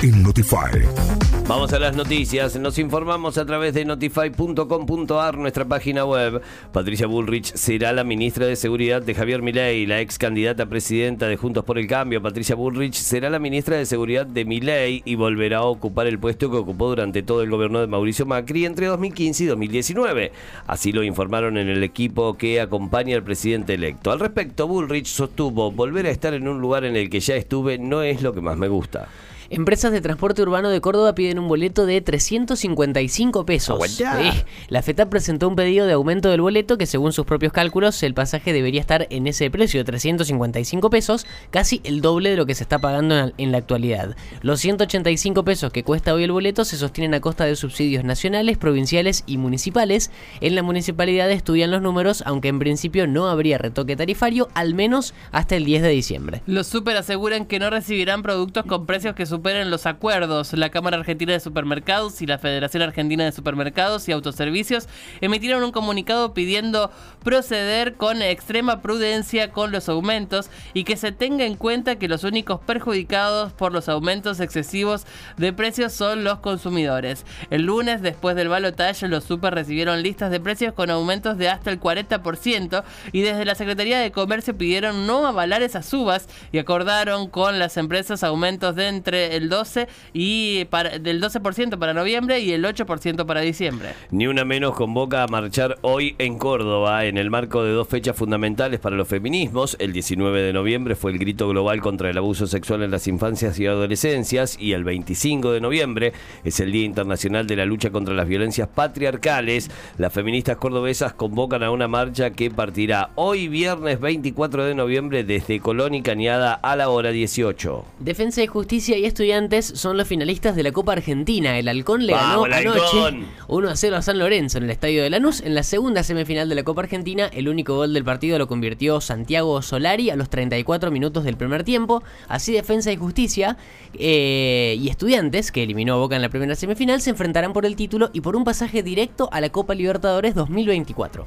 En Notify. Vamos a las noticias. Nos informamos a través de notify.com.ar, nuestra página web. Patricia Bullrich será la ministra de Seguridad de Javier Milei, la ex candidata presidenta de Juntos por el Cambio. Patricia Bullrich será la ministra de Seguridad de Milei y volverá a ocupar el puesto que ocupó durante todo el gobierno de Mauricio Macri entre 2015 y 2019. Así lo informaron en el equipo que acompaña al presidente electo. Al respecto, Bullrich sostuvo, volver a estar en un lugar en el que ya estuve no es lo que más me gusta. Empresas de transporte urbano de Córdoba piden un boleto de 355 pesos. Sí. La FETA presentó un pedido de aumento del boleto que según sus propios cálculos el pasaje debería estar en ese precio, 355 pesos, casi el doble de lo que se está pagando en la actualidad. Los 185 pesos que cuesta hoy el boleto se sostienen a costa de subsidios nacionales, provinciales y municipales. En la municipalidad estudian los números, aunque en principio no habría retoque tarifario, al menos hasta el 10 de diciembre. Los super aseguran que no recibirán productos con precios que superen los acuerdos. La Cámara Argentina de Supermercados y la Federación Argentina de Supermercados y Autoservicios emitieron un comunicado pidiendo proceder con extrema prudencia con los aumentos y que se tenga en cuenta que los únicos perjudicados por los aumentos excesivos de precios son los consumidores. El lunes, después del balotaje, los super recibieron listas de precios con aumentos de hasta el 40% y desde la Secretaría de Comercio pidieron no avalar esas subas y acordaron con las empresas aumentos de entre el 12 y para, del 12% para noviembre y el 8% para diciembre. Ni una menos convoca a marchar hoy en Córdoba en el marco de dos fechas fundamentales para los feminismos. El 19 de noviembre fue el grito global contra el abuso sexual en las infancias y adolescencias y el 25 de noviembre es el Día Internacional de la Lucha contra las Violencias Patriarcales. Las feministas cordobesas convocan a una marcha que partirá hoy viernes 24 de noviembre desde Colón y Cañada a la hora 18. Defensa de Justicia y Estudiantes son los finalistas de la Copa Argentina. El Halcón le ganó ¡Vamos, el anoche Halcón! 1 a 0 a San Lorenzo en el Estadio de Lanús. En la segunda semifinal de la Copa Argentina, el único gol del partido lo convirtió Santiago Solari a los 34 minutos del primer tiempo. Así Defensa y Justicia eh, y Estudiantes, que eliminó a Boca en la primera semifinal, se enfrentarán por el título y por un pasaje directo a la Copa Libertadores 2024.